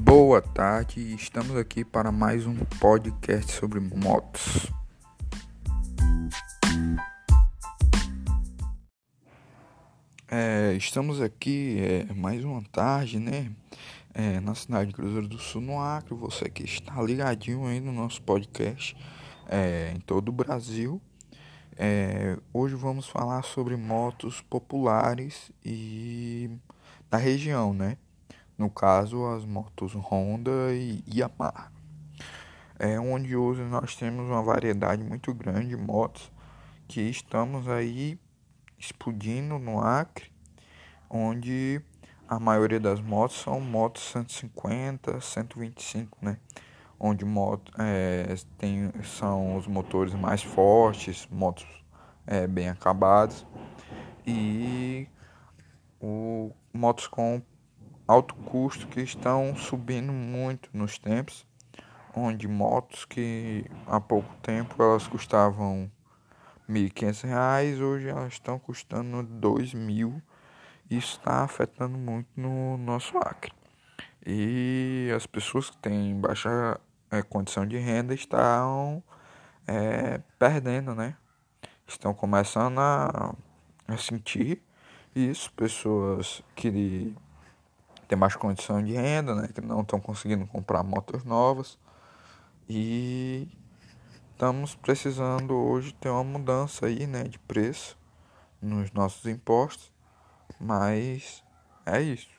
Boa tarde, estamos aqui para mais um podcast sobre motos. É, estamos aqui é, mais uma tarde, né? É, na cidade de Cruzeiro do Sul, no Acre. Você que está ligadinho aí no nosso podcast é, em todo o Brasil. É, hoje vamos falar sobre motos populares e da região, né? No caso, as motos Honda e Yamaha. É onde hoje nós temos uma variedade muito grande de motos que estamos aí explodindo no Acre, onde a maioria das motos são motos 150, 125, né? Onde moto, é, tem, são os motores mais fortes, motos é, bem acabadas e o, motos com alto custo que estão subindo muito nos tempos, onde motos que há pouco tempo elas custavam R$ 1.500, hoje elas estão custando R$ 2.000. Isso está afetando muito no nosso Acre. E as pessoas que têm baixa é, condição de renda estão é, perdendo, né? Estão começando a, a sentir isso. Pessoas que tem mais condição de renda, né, que não estão conseguindo comprar motos novas. E estamos precisando hoje ter uma mudança aí, né, de preço nos nossos impostos. Mas é isso.